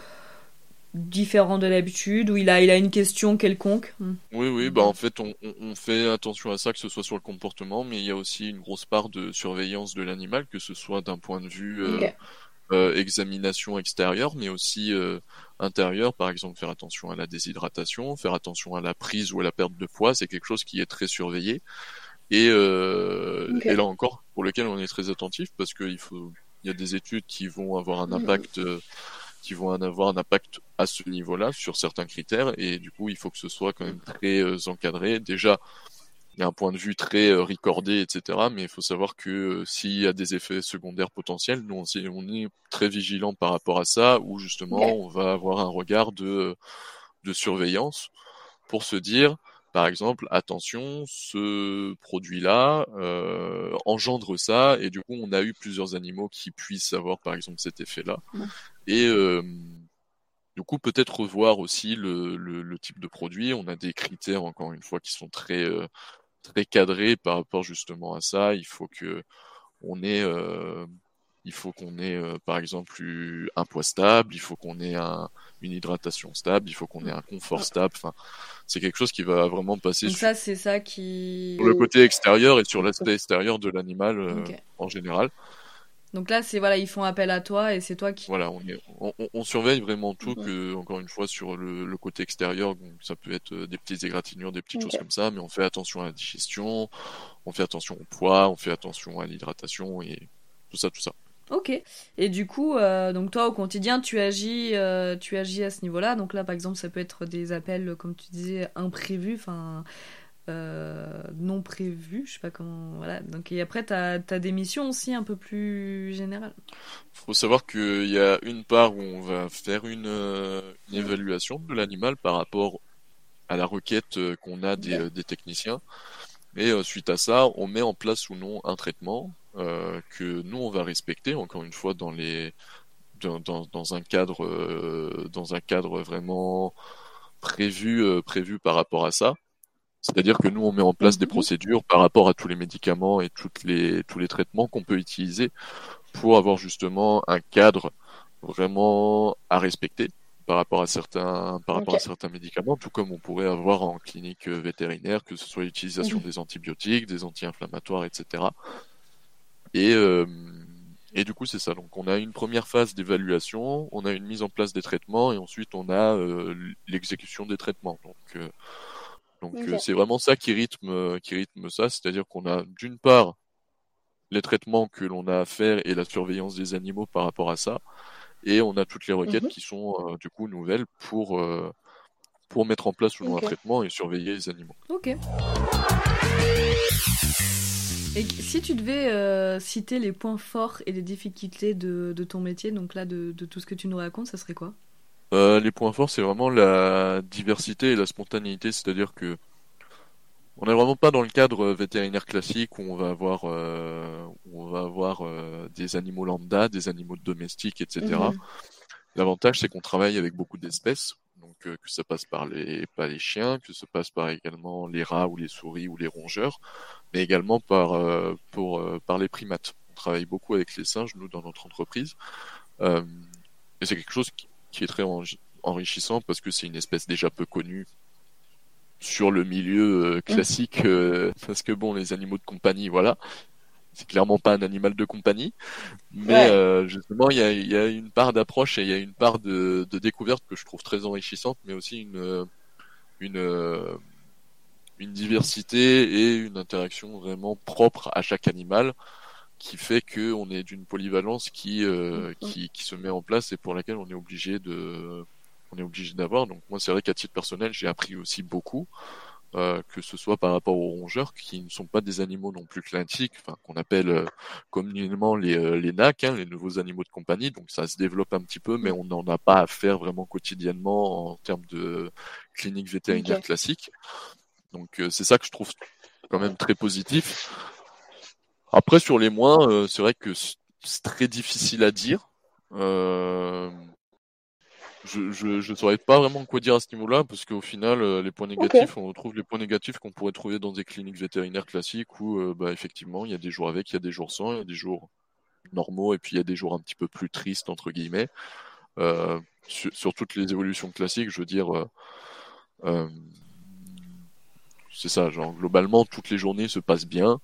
différent de l'habitude ou il a il a une question quelconque. Oui oui, bah en fait on, on, fait attention à ça que ce soit sur le comportement, mais il y a aussi une grosse part de surveillance de l'animal, que ce soit d'un point de vue examination extérieure, mais aussi intérieure. Par exemple, faire attention à la déshydratation, faire attention à la prise ou à la perte de poids, c'est quelque chose qui est très surveillé. Et, et là encore, pour lequel on est très attentif parce qu'il faut, il y a des études qui vont avoir un impact qui vont en avoir un impact à ce niveau-là sur certains critères et du coup il faut que ce soit quand même très euh, encadré. Déjà, il y a un point de vue très euh, recordé, etc. Mais il faut savoir que euh, s'il y a des effets secondaires potentiels, nous on, on est très vigilant par rapport à ça, où justement on va avoir un regard de, de surveillance pour se dire par exemple, attention, ce produit-là euh, engendre ça, et du coup, on a eu plusieurs animaux qui puissent avoir, par exemple, cet effet-là. Et euh, du coup, peut-être revoir aussi le, le, type de produit. On a des critères, encore une fois, qui sont très euh, très cadrés par rapport justement à ça. Il faut que on ait euh, il faut qu'on ait euh, par exemple un poids stable, il faut qu'on ait une hydratation stable, il faut qu'on ait un confort stable. Enfin, c'est quelque chose qui va vraiment passer sur, ça, c'est ça qui... le côté extérieur et sur l'aspect extérieur de l'animal euh, en général. Donc là, c'est voilà, ils font appel à toi et c'est toi qui. Voilà, on, on, surveille vraiment tout, que, encore une fois, sur le, côté extérieur, donc ça peut être euh, des petites égratignures, des petites choses comme ça, mais on fait attention à la digestion, on fait attention au poids, on fait attention à l'hydratation et tout ça, tout ça. Ok. Et du coup, euh, donc toi au quotidien, tu agis, euh, tu agis à ce niveau-là. Donc là, par exemple, ça peut être des appels, comme tu disais, imprévus, enfin euh, non prévus. Je sais pas comment. Voilà. Donc et après, tu as, des missions aussi un peu plus générales. Il faut savoir qu'il y a une part où on va faire une, une évaluation de l'animal par rapport à la requête qu'on a des, des techniciens. Et suite à ça, on met en place ou non un traitement euh, que nous on va respecter encore une fois dans les dans, dans, un cadre euh, dans un cadre vraiment prévu euh, prévu par rapport à ça. C'est-à-dire que nous on met en place des mhm. procédures par rapport à tous les médicaments et toutes les tous les traitements qu'on peut utiliser pour avoir justement un cadre vraiment à respecter par rapport à certains par rapport à certains médicaments, tout comme on pourrait avoir en clinique vétérinaire, que ce soit l'utilisation mhm. des antibiotiques, des anti-inflammatoires, etc. Et, euh, et du coup, c'est ça. Donc, on a une première phase d'évaluation, on a une mise en place des traitements, et ensuite on a euh, l'exécution des traitements. Donc, euh, donc c'est vraiment ça qui rythme, qui rythme ça, c'est-à-dire qu'on a d'une part les traitements que l'on a à faire et la surveillance des animaux par rapport à ça, et on a toutes les requêtes mhm. qui sont du coup nouvelles pour pour mettre en place ou non un traitement et surveiller les animaux. Ok. Et si tu devais euh, citer les points forts et les difficultés de, ton métier, donc là de, tout ce que tu nous racontes, ça serait quoi? Euh, Les points forts, c'est vraiment la diversité et la spontanéité, c'est-à-dire que on n'est vraiment pas dans le cadre vétérinaire classique où on va avoir, euh, on va avoir des animaux lambda, des animaux domestiques, etc. Mhm. L'avantage, c'est qu'on travaille avec beaucoup d'espèces que, ça passe par les, pas les chiens, que ça passe par également les rats ou les souris ou les rongeurs, mais également par, euh, pour, euh, par les primates. On travaille beaucoup avec les singes, nous, dans notre entreprise. Euh, et c'est quelque chose qui, qui est très enrichissant parce que c'est une espèce déjà peu connue sur le milieu mmh. classique, parce que bon, les animaux de compagnie, voilà. C'est clairement pas un animal de compagnie, mais euh, justement il y a, y a, une part d'approche et il y a une part de, de, découverte que je trouve très enrichissante, mais aussi une une une diversité et une interaction vraiment propre à chaque animal qui fait que on est d'une polyvalence qui, euh, mm-hmm. qui qui se met en place et pour laquelle on est obligé de on est obligé d'avoir. Donc moi c'est vrai qu'à titre personnel j'ai appris aussi beaucoup. Euh, que ce soit par rapport aux rongeurs, qui ne sont pas des animaux non plus classiques, enfin, qu'on appelle euh, communément les, euh, les NAC, hein, les nouveaux animaux de compagnie. Donc ça se développe un petit peu, mais on n'en a pas à faire vraiment quotidiennement en termes de clinique vétérinaire classique. Donc c'est ça que je trouve quand même très positif. Après sur les moins, c'est vrai que c'est très difficile à dire. Euh, je, je, je saurais pas vraiment quoi dire à ce niveau-là, parce qu'au final, euh, les points négatifs, on retrouve les points négatifs qu'on pourrait trouver dans des cliniques vétérinaires classiques où, euh, bah, effectivement, il y a des jours avec, il y a des jours sans, il y a des jours normaux, et puis il y a des jours un petit peu plus tristes, entre guillemets. Euh, sur, sur, toutes les évolutions classiques, je veux dire, euh, euh c'est ça, genre, globalement, toutes les journées se passent bien.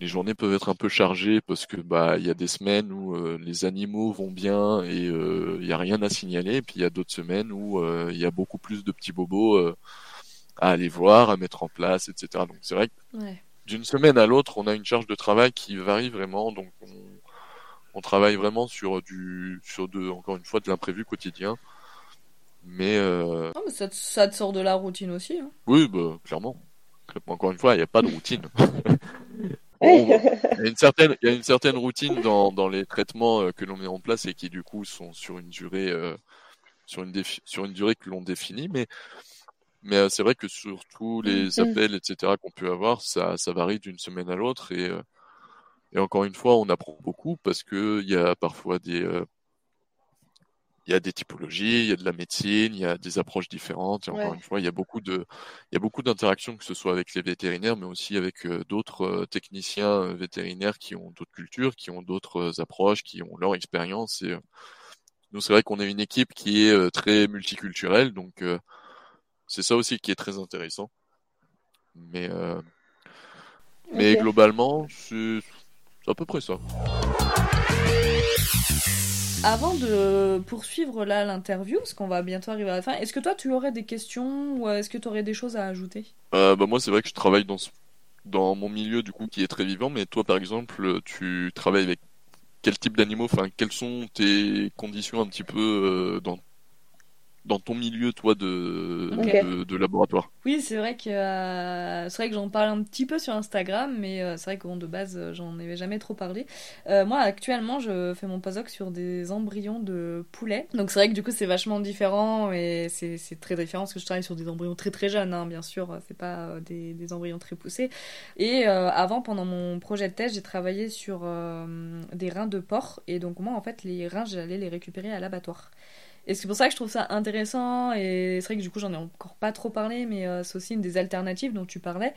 Les journées peuvent être un peu chargées parce que bah il y a des semaines où les animaux vont bien et il y a rien à signaler, et puis il y a d'autres semaines où il y a beaucoup plus de petits bobos à aller voir, à mettre en place, etc. Donc c'est vrai que d'une semaine à l'autre, on a une charge de travail qui varie vraiment. Donc on, on travaille vraiment sur du sur de encore une fois de l'imprévu quotidien. Mais, euh... non, mais ça, te, ça, te, sort de la routine aussi. Hein. Oui, bah, clairement. Encore une fois, il n'y a pas de routine. il, y a une certaine, il y a une certaine routine dans, dans les traitements euh, que l'on met en place et qui du coup sont sur une durée euh, sur une sur une durée que l'on définit, mais mais euh, c'est vrai que sur tous les mm-hmm. appels, etc., qu'on peut avoir, ça, ça varie d'une semaine à l'autre. Et, euh, et encore une fois, on apprend beaucoup parce qu'il y a parfois des, il y a des typologies, il y a de la médecine, il y a des approches différentes. Et encore une fois, il y a beaucoup de, il y a beaucoup d'interactions, que ce soit avec les vétérinaires, mais aussi avec d'autres techniciens vétérinaires qui ont d'autres cultures, qui ont d'autres approches, qui ont leur expérience. Et nous, c'est vrai qu'on est une équipe qui est très multiculturelle, donc c'est ça aussi qui est très intéressant. Mais, euh... mais globalement, c'est à peu près ça. Avant de poursuivre là l'interview, parce qu'on va bientôt arriver à la fin, est-ce que toi tu aurais des questions ou est-ce que tu aurais des choses à ajouter? Euh, bah Moi c'est vrai que je travaille dans, dans mon milieu du coup qui est très vivant, mais toi par exemple tu travailles avec quel type d'animaux, enfin quelles sont tes conditions un petit peu euh, dans dans ton milieu, toi, de, de, laboratoire Oui, c'est vrai que euh, c'est vrai que j'en parle un petit peu sur Instagram, mais euh, c'est vrai que de base, euh, j'en avais jamais trop parlé. moi, actuellement, je fais mon postdoc sur des embryons de poulet. Donc c'est vrai que du coup, c'est vachement différent et c'est très différent parce que je travaille sur des embryons très très jeunes, hein, bien sûr. C'est pas des, des, embryons très poussés. Et avant, pendant mon projet de thèse, j'ai travaillé sur des reins de porc. Et donc moi, en fait, les reins, j'allais les récupérer à l'abattoir. Et c'est pour ça que je trouve ça intéressant. Et c'est vrai que du coup, j'en ai encore pas trop parlé, mais euh, c'est aussi une des alternatives dont tu parlais.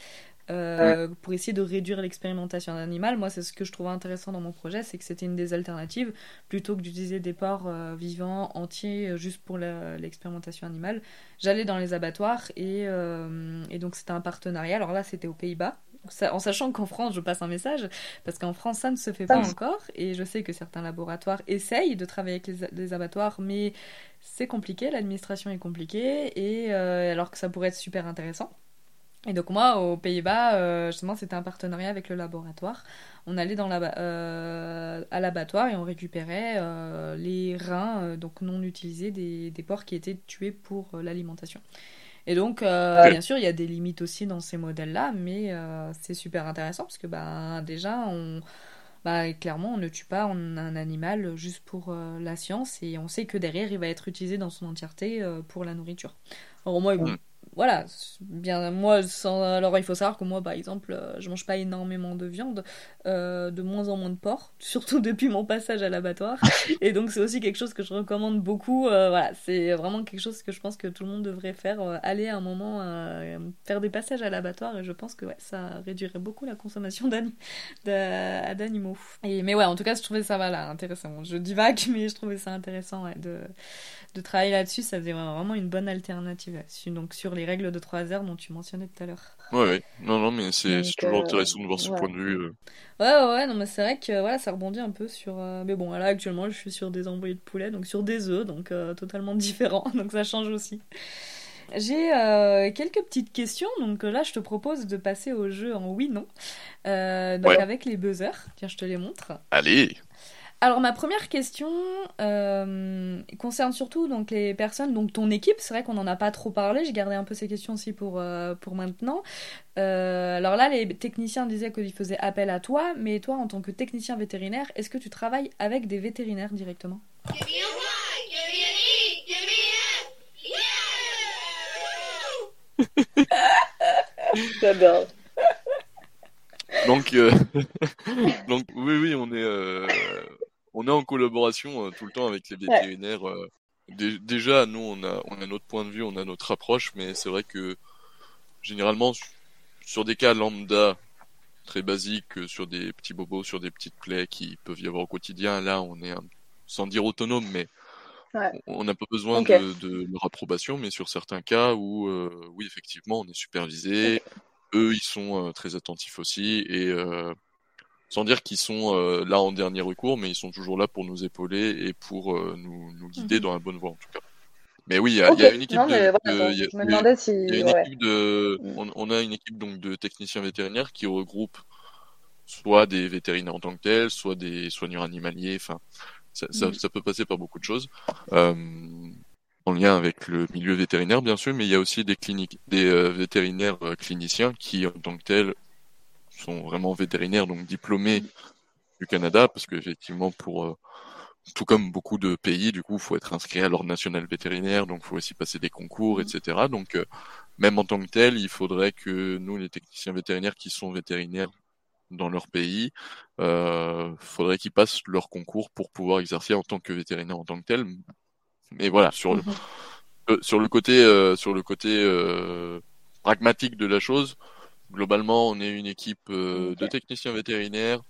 Euh, pour essayer de réduire l'expérimentation animale. Moi, c'est ce que je trouve intéressant dans mon projet, c'est que c'était une des alternatives, plutôt que d'utiliser des porcs euh, vivants, entiers, juste pour l'expérimentation animale. J'allais dans les abattoirs et, et donc c'était un partenariat. Alors là, c'était aux Pays-Bas, en sachant qu'en France, je passe un message, parce qu'en France, ça ne se fait pas encore, et je sais que certains laboratoires essayent de travailler avec les, abattoirs, mais c'est compliqué, l'administration est compliquée, et euh, alors que ça pourrait être super intéressant. Et donc moi, aux Pays-Bas, euh, justement, c'était un partenariat avec le laboratoire. On allait dans euh, à l'abattoir et on récupérait les reins donc non utilisés des, des porcs qui étaient tués pour l'alimentation. Et donc, euh, bien sûr, il y a des limites aussi dans ces modèles-là, mais euh, c'est super intéressant parce que bah, déjà, on, bah, clairement, on ne tue pas un animal juste pour euh, la science et on sait que derrière, il va être utilisé dans son entièreté pour la nourriture. Alors, moi, bon, voilà, bien moi, sans, alors il faut savoir que moi, par exemple, euh, je mange pas énormément de viande, euh, de moins en moins de porc, surtout depuis mon passage à l'abattoir. Et donc c'est aussi quelque chose que je recommande beaucoup. Euh, voilà, c'est vraiment quelque chose que je pense que tout le monde devrait faire, aller à un moment faire des passages à l'abattoir. Et je pense que ouais, ça réduirait beaucoup la consommation d'animaux. Mais ouais, en tout cas, je trouvais ça voilà intéressant. Je divague, mais je trouvais ça intéressant de de travailler là-dessus, ça faisait vraiment une bonne alternative. Donc sur les règles de 3 heures dont tu mentionnais tout à l'heure. Ouais, ouais. Non, non, mais c'est toujours euh, intéressant de voir ce point de vue. Euh. Ouais, ouais, non, mais c'est vrai que voilà, ça rebondit un peu sur. Euh, mais bon, là, actuellement, je suis sur des embrouillés de poulet, donc sur des œufs, donc totalement différent, donc ça change aussi. J'ai quelques petites questions, donc là je te propose de passer au jeu en oui-non, donc avec les buzzers. Tiens, je te les montre. Allez alors ma première question euh, concerne surtout donc les personnes, donc ton équipe. C'est vrai qu'on n'en a pas trop parlé. J'ai gardé un peu ces questions aussi pour euh, pour maintenant. Euh, alors là, les techniciens disaient qu'ils faisaient appel à toi, mais toi, en tant que technicien vétérinaire, est-ce que tu travailles avec des vétérinaires directement? J'adore. Donc, donc oui, oui, on est, on est en collaboration euh, tout le temps avec les vétérinaires. Euh, déjà, nous, on a, on a notre point de vue, on a notre approche, mais c'est vrai que généralement, sur des cas lambda, très basiques, euh, sur des petits bobos, sur des petites plaies qui peuvent y avoir au quotidien, là, on est, sans dire autonome, mais on n'a pas besoin de, leur approbation, mais sur certains cas où, oui, effectivement, on est supervisé, eux, ils sont très attentifs aussi, et sans dire qu'ils sont là en dernier recours, mais ils sont toujours là pour nous épauler et pour nous, nous guider dans la bonne voie en tout cas. Mais oui, il y, a une équipe de, on, a une équipe donc de techniciens vétérinaires qui regroupe soit des vétérinaires en tant que tels, soit des soigneurs animaliers. Enfin, ça, ça, ça peut passer par beaucoup de choses. Euh, en lien avec le milieu vétérinaire bien sûr, mais il y a aussi des cliniques, des euh, vétérinaires euh, cliniciens qui en tant que tels sont vraiment vétérinaires, donc diplômés du Canada, parce qu'effectivement pour euh, tout comme beaucoup de pays, du coup, faut être inscrit à l'ordre national vétérinaire, donc faut aussi passer des concours, etc. Donc, euh, même en tant que tel, il faudrait que nous, les techniciens vétérinaires qui sont vétérinaires dans leur pays, euh, faudrait qu'ils passent leur concours pour pouvoir exercer en tant que vétérinaire en tant que tel. Mais voilà, sur le, mmh. euh, sur le côté, sur le côté pragmatique de la chose, globalement, on est une équipe de techniciens vétérinaires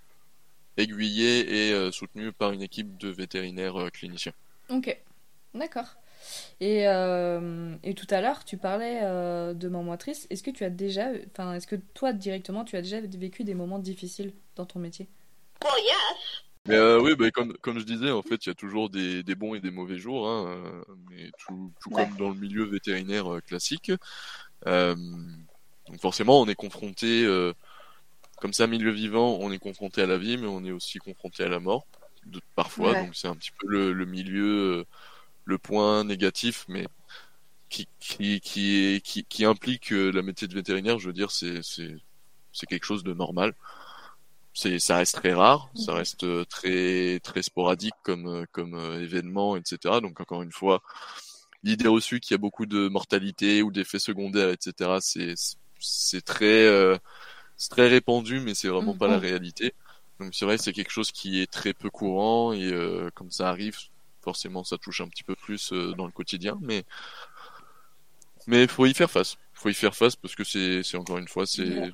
aiguillé et euh, soutenu par une équipe de vétérinaires euh, cliniciens. Ok, d'accord. Et, euh, et, tout à l'heure, tu parlais de moments tristes. Est-ce que tu as déjà, enfin, est-ce que toi directement, tu as déjà vécu des moments difficiles dans ton métier? Oh yes. Mais oui, bah, comme, comme je disais, en fait, il y a toujours des, des, bons et des mauvais jours, hein, mais tout, tout comme dans le milieu vétérinaire classique. Donc forcément, on est confronté comme c'est un milieu vivant, on est confronté à la vie, mais on est aussi confronté à la mort, de, parfois. Donc c'est un petit peu le, milieu, euh, le point négatif, mais qui, qui, qui, qui, implique euh, la métier de vétérinaire, je veux dire, c'est, c'est, c'est quelque chose de normal. C'est, ça reste très rare, ça reste euh, très, très sporadique comme, comme événement, etc. Donc encore une fois, l'idée reçue qu'il y a beaucoup de mortalité ou d'effets secondaires, etc. C'est, c'est très, c'est très répandu, mais c'est vraiment pas la mhm. réalité. Donc c'est vrai, c'est quelque chose qui est très peu courant et euh, comme ça arrive, forcément, ça touche un petit peu plus euh, dans le quotidien, mais mais faut y faire face. Faut y faire face parce que c'est c'est encore une fois c'est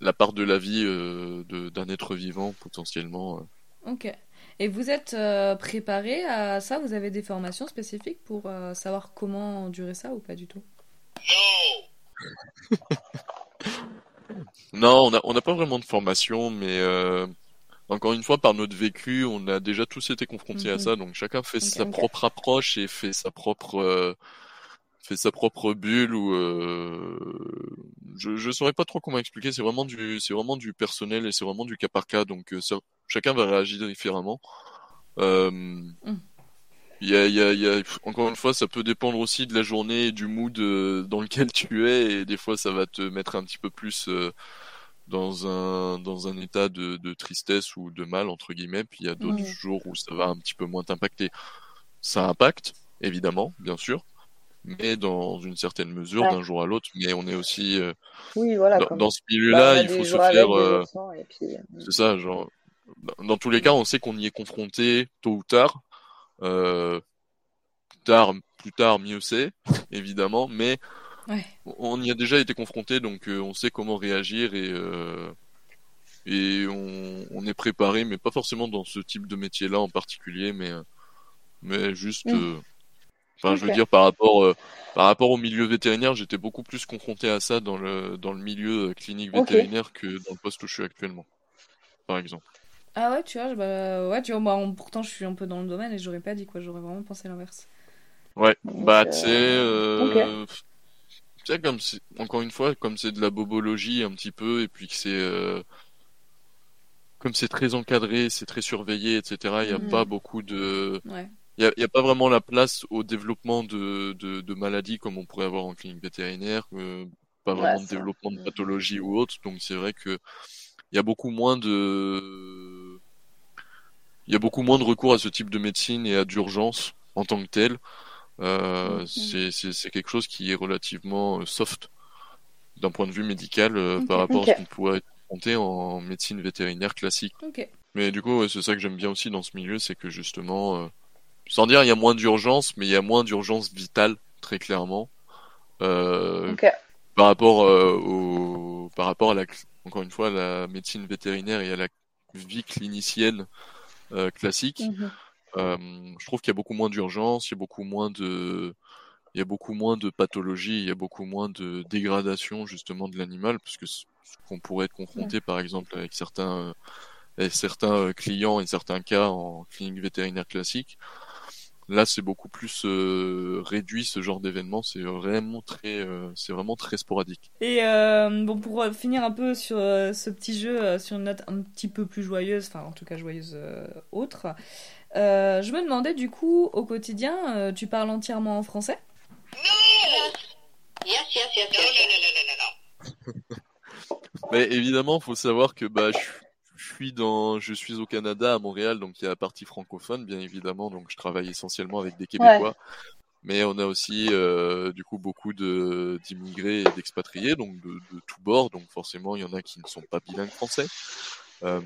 la part de la vie euh, d'un être vivant potentiellement. Ok. Et vous êtes préparé à ça? Vous avez des formations spécifiques pour savoir comment endurer ça ou pas du tout? Non Non, on n'a pas vraiment de formation, mais euh, encore une fois, par notre vécu, on a déjà tous été confrontés à mhm. ça, donc chacun fait sa propre approche et fait sa propre euh, fait sa propre bulle ou euh, je je saurais pas trop comment expliquer. C'est vraiment du c'est vraiment du personnel et c'est vraiment du cas par cas, donc chacun va réagir différemment. Mm. Il y a, y, a, y a, encore une fois, ça peut dépendre aussi de la journée et du mood dans lequel tu es, et des fois, ça va te mettre un petit peu plus dans un dans un état de, de, tristesse ou de mal entre guillemets. Puis il y a d'autres jours où ça va un petit peu moins t'impacter. Ça impacte évidemment bien sûr mais dans une certaine mesure d'un jour à l'autre. Mais on est aussi euh, oui, voilà, dans, ce milieu là bah, il faut se faire euh, euh, c'est ça genre dans tous les cas on sait qu'on y est confronté tôt ou tard euh, tard plus tard mieux c'est évidemment mais on y a déjà été confronté, donc euh, on sait comment réagir et euh, et on, est préparé, mais pas forcément dans ce type de métier-là en particulier, mais mais juste, euh, enfin, je veux dire par rapport par rapport au milieu vétérinaire, j'étais beaucoup plus confronté à ça dans le dans le milieu clinique vétérinaire que dans le poste où je suis actuellement, par exemple. Ah ouais, tu vois, bah, ouais, tu vois, moi, pourtant je suis un peu dans le domaine et j'aurais pas dit quoi, j'aurais vraiment pensé l'inverse. Ouais, bah tu sais, tu sais, comme encore une fois, comme c'est de la bobologie un petit peu, et puis que c'est euh, comme c'est très encadré, c'est très surveillé, etc. Il n'y a mm. pas beaucoup de, il y, a, pas vraiment la place au développement de, de, maladies comme on pourrait avoir en clinique vétérinaire, euh, pas vraiment de développement de pathologie ou autre. Donc c'est vrai que il y a beaucoup moins de, il y a beaucoup moins de recours à ce type de médecine et à d'urgence en tant que tel. Euh, c'est quelque chose qui est relativement euh, soft d'un point de vue médical euh, par rapport à ce qu'on pourrait compter en médecine vétérinaire classique. Mais du coup, c'est ça que j'aime bien aussi dans ce milieu, c'est que justement, sans dire il y a moins d'urgence, mais il y a moins d'urgence vitale, très clairement. Par rapport au, par rapport à la, encore une fois, à la médecine vétérinaire et à la vie clinicienne classique. Mhm. Euh, je trouve qu'il y a beaucoup moins d'urgence, il y a beaucoup moins de, il y a beaucoup moins de pathologie, il y a beaucoup moins de dégradation justement de l'animal, puisque ce qu'on pourrait être confronté par exemple avec certains et certains clients et certains cas en clinique vétérinaire classique. Là, c'est beaucoup plus euh, réduit ce genre d'événement. C'est vraiment très, euh, c'est vraiment très sporadique. Et euh, bon, pour finir un peu sur ce petit jeu, sur une note un petit peu plus joyeuse, enfin en tout cas joyeuse autre, je me demandais du coup au quotidien, tu parles entièrement en français? Non. Yes, yes, yes, yes. Non, non, non, non, non. Mais évidemment, faut savoir que bah, je je suis dans, je suis au Canada, à Montréal, donc il y a la partie francophone, bien évidemment, donc je travaille essentiellement avec des Québécois. Mais on a aussi euh, du coup beaucoup de d'immigrés et d'expatriés, donc de, de tous bords. Donc forcément, il y en a qui ne sont pas bilingues français. Euh,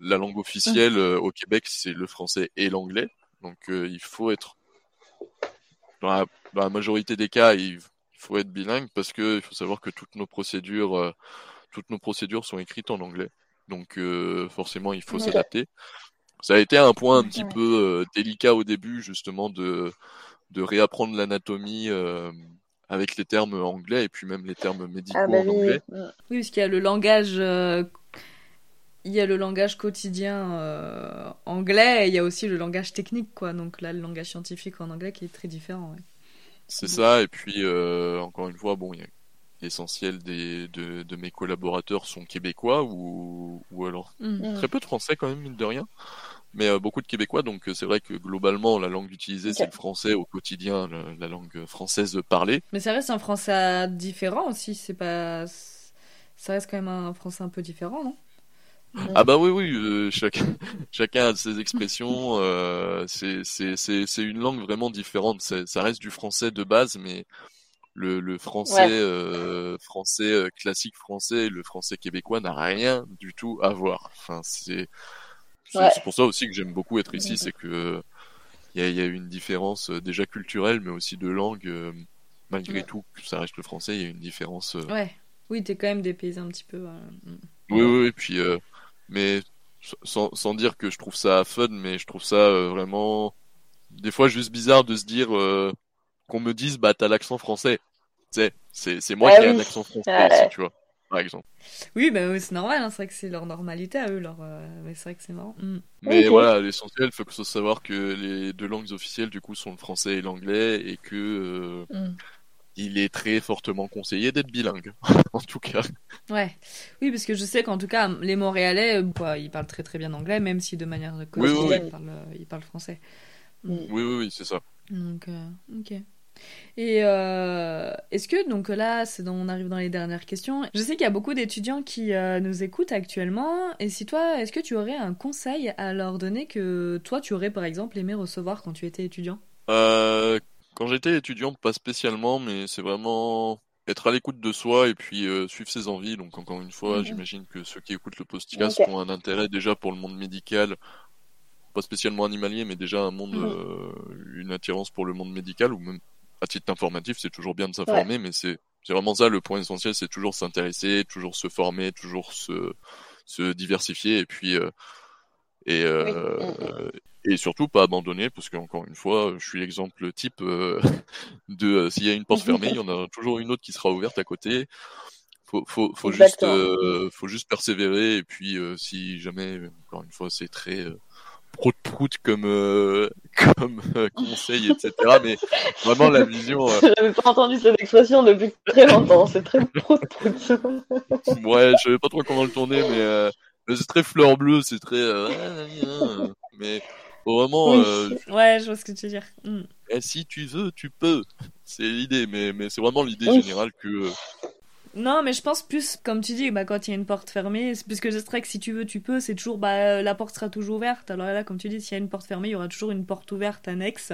la langue officielle euh, au Québec, c'est le français et l'anglais. Donc il faut être dans la, dans la, majorité des cas, il, faut être bilingue parce que il faut savoir que toutes nos procédures, toutes nos procédures sont écrites en anglais. Donc euh, forcément, il faut s'adapter. Ça a été un point un petit peu euh, délicat au début, justement, de, de réapprendre l'anatomie euh, avec les termes anglais et puis même les termes médicaux ah, bah en anglais. Oui, parce qu'il y a le langage il y a le langage quotidien anglais et il y a aussi le langage technique, quoi. Donc là, le langage scientifique en anglais qui est très différent. C'est ça, et puis encore une fois, bon, il y a l'essentiel des, de, de, mes collaborateurs sont québécois ou, ou alors mm. très peu de français quand même, mine de rien. Mais euh, beaucoup de québécois, donc euh, c'est vrai que globalement la langue utilisée c'est le français au quotidien, la langue française parlée. Mais ça reste un français différent aussi, c'est pas, ça reste quand même un français un peu différent, non? Ah bah oui oui, euh, chacun chacun a ses expressions. Euh, c'est c'est c'est une langue vraiment différente. Ça reste du français de base, mais le, le français euh, français euh, classique français et le français québécois n'a rien du tout à voir. Enfin, c'est c'est pour ça aussi que j'aime beaucoup être ici, c'est que il y a, y a, une différence euh, déjà culturelle, mais aussi de langue. malgré tout, ça reste le français, il y a une différence. Ouais. Oui, t'es quand même dépaysé un petit peu. Mm. Oui, oui, et puis, mais sans, sans dire que je trouve ça fun, mais je trouve ça vraiment des fois juste bizarre de se dire qu'on me dise bah t'as l'accent français. C'est c'est moi ah qui ai un accent français tu vois. Par exemple. Oui, bah, c'est normal, hein, c'est vrai que c'est leur normalité à eux, leur... Euh, mais c'est vrai que c'est marrant. Mm. Mais voilà, l'essentiel, il faut, savoir que les deux langues officielles, du coup, sont le français et l'anglais, et que euh, mm. il est très fortement conseillé d'être bilingue, en tout cas. Ouais, oui, parce que je sais qu'en tout cas, les Montréalais, quoi, ils parlent très très bien anglais, même si de manière quotidienne, Ils, parlent, euh, ils, parlent, français. Mm. Oui, oui, oui, c'est ça. Donc, ok. Et euh, est-ce que, donc là, c'est on arrive dans les dernières questions. Je sais qu'il y a beaucoup d'étudiants qui euh, nous écoutent actuellement. Et si toi, est-ce que tu aurais un conseil à leur donner que toi, tu aurais par exemple aimé recevoir quand tu étais étudiant? Euh, Quand j'étais étudiant, pas spécialement, mais c'est vraiment être à l'écoute de soi et puis suivre ses envies. Donc encore une fois, mhm. j'imagine que ceux qui écoutent le podcast ont un intérêt déjà pour le monde médical, pas spécialement animalier, mais déjà un monde, mhm. une attirance pour le monde médical ou même à titre informatif, c'est toujours bien de s'informer, mais c'est vraiment ça le point essentiel, c'est toujours s'intéresser, toujours se former, toujours se, se diversifier et puis euh, et euh, mm, mm. et surtout pas abandonner parce qu'encore une fois, je suis l'exemple type euh, de s'il y a une porte fermée, il y en a toujours une autre qui sera ouverte à côté. Faut faut faut juste faut juste persévérer et puis si jamais encore une fois c'est très prout prout comme euh, comme euh, conseil etc mais vraiment la vision euh... j'avais pas entendu cette expression depuis très longtemps c'est très prout prout. Ouais je savais pas trop comment le tourner mais, euh, c'est très fleur bleue c'est très euh, mais vraiment ouais je vois ce que tu veux dire. Mm. et si tu veux tu peux. C'est l'idée mais mais c'est vraiment l'idée générale que non, mais je pense plus, comme tu dis, bah, quand il y a une porte fermée, puisque je sais que si tu veux, tu peux, c'est toujours, bah, la porte sera toujours ouverte. Alors là, comme tu dis, s'il y a une porte fermée, il y aura toujours une porte ouverte annexe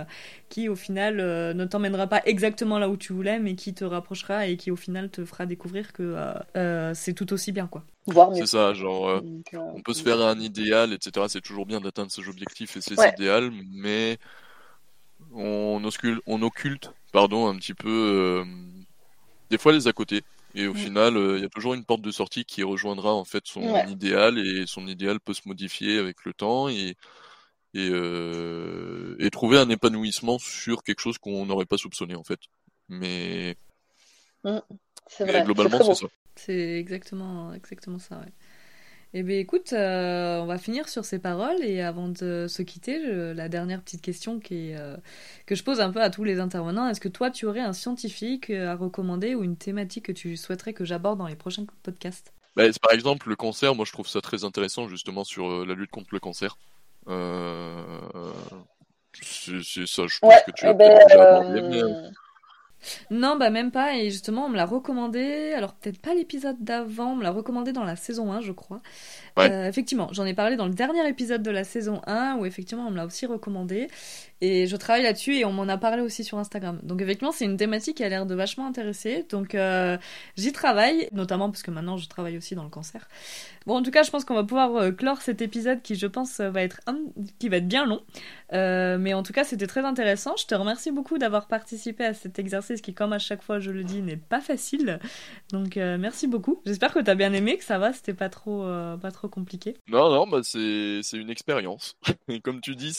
qui, au final, euh, ne t'emmènera pas exactement là où tu voulais, mais qui te rapprochera et qui, au final, te fera découvrir que euh, euh, c'est tout aussi bien, quoi. C'est ça, genre, on peut se faire un idéal, etc. C'est toujours bien d'atteindre ses objectifs et ses idéaux, mais on, occulte, on occulte, pardon, un petit peu, des fois les à côté. Et au mm. final, euh, il y a toujours une porte de sortie qui rejoindra en fait son idéal et son idéal peut se modifier avec le temps et et, euh, et trouver un épanouissement sur quelque chose qu'on n'aurait pas soupçonné en fait. Mais, mm. vrai. globalement, c'est ça. C'est exactement exactement ça. Ouais. Eh bien, écoute, euh, on va finir sur ces paroles et avant de se quitter, je- la dernière petite question qui est, euh, que je pose un peu à tous les intervenants, est-ce que toi, tu aurais un scientifique euh, à recommander ou une thématique que tu souhaiterais que j'aborde dans les prochains podcasts? Bah, par exemple, le cancer, moi je trouve ça très intéressant justement sur euh, la lutte contre le cancer. Euh, c'est ça, je pense Ouais, que tu eh as ben, peut-être déjà abordé, mais, Non, bah même pas, et justement, on me l'a recommandé, alors peut-être pas l'épisode d'avant, on me l'a recommandé dans la saison 1, je crois. Ouais. Euh, effectivement, j'en ai parlé dans le dernier épisode de la saison 1, où effectivement, on me l'a aussi recommandé, et je travaille là-dessus, et on m'en a parlé aussi sur Instagram. Donc effectivement, c'est une thématique qui a l'air de vachement intéresser, donc euh, j'y travaille, notamment parce que maintenant, je travaille aussi dans le cancer. Bon, en tout cas, je pense qu'on va pouvoir euh, clore cet épisode qui, je pense, va être, qui va être bien long. Euh, mais en tout cas, c'était très intéressant. Je te remercie beaucoup d'avoir participé à cet exercice qui, comme à chaque fois, je le dis, n'est pas facile. Donc, euh, merci beaucoup. J'espère que tu as bien aimé, que ça va, c'était pas trop, euh, pas trop compliqué. Non, non, bah c'est une expérience. Comme tu dis,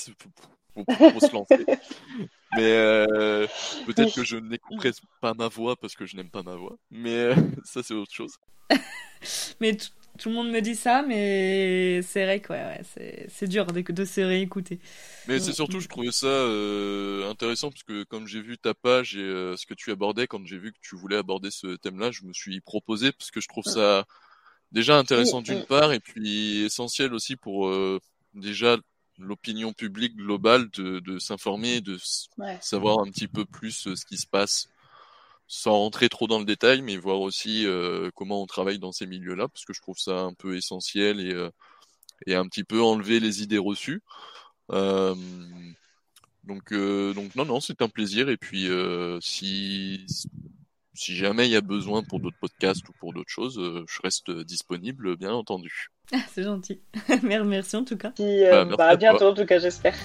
faut se lancer. Mais euh, peut-être que je n'écouterai pas ma voix parce que je n'aime pas ma voix. Mais euh, ça, c'est autre chose. Mais tout le monde me dit ça, mais c'est vrai que ouais, ouais, c'est dur de, de se réécouter. Mais c'est surtout, je trouvais ça euh, intéressant parce que comme j'ai vu ta page et ce que tu abordais, quand j'ai vu que tu voulais aborder ce thème-là, je me suis proposé parce que je trouve ça déjà intéressant Mm, d'une mm. part et puis essentiel aussi pour déjà l'opinion publique globale de, de s'informer, de ouais. savoir un petit peu plus euh, ce qui se passe sans rentrer trop dans le détail, mais voir aussi euh, comment on travaille dans ces milieux-là, parce que je trouve ça un peu essentiel et, euh, et un petit peu enlever les idées reçues. Euh, donc, euh, donc non, non, c'est un plaisir. Et puis, euh, si, si jamais il y a besoin pour d'autres podcasts ou pour d'autres choses, euh, je reste disponible, bien entendu. Ah, c'est gentil. Merci en tout cas. Puis, euh, Bah, merci bah, à à toi. bientôt, en tout cas, j'espère.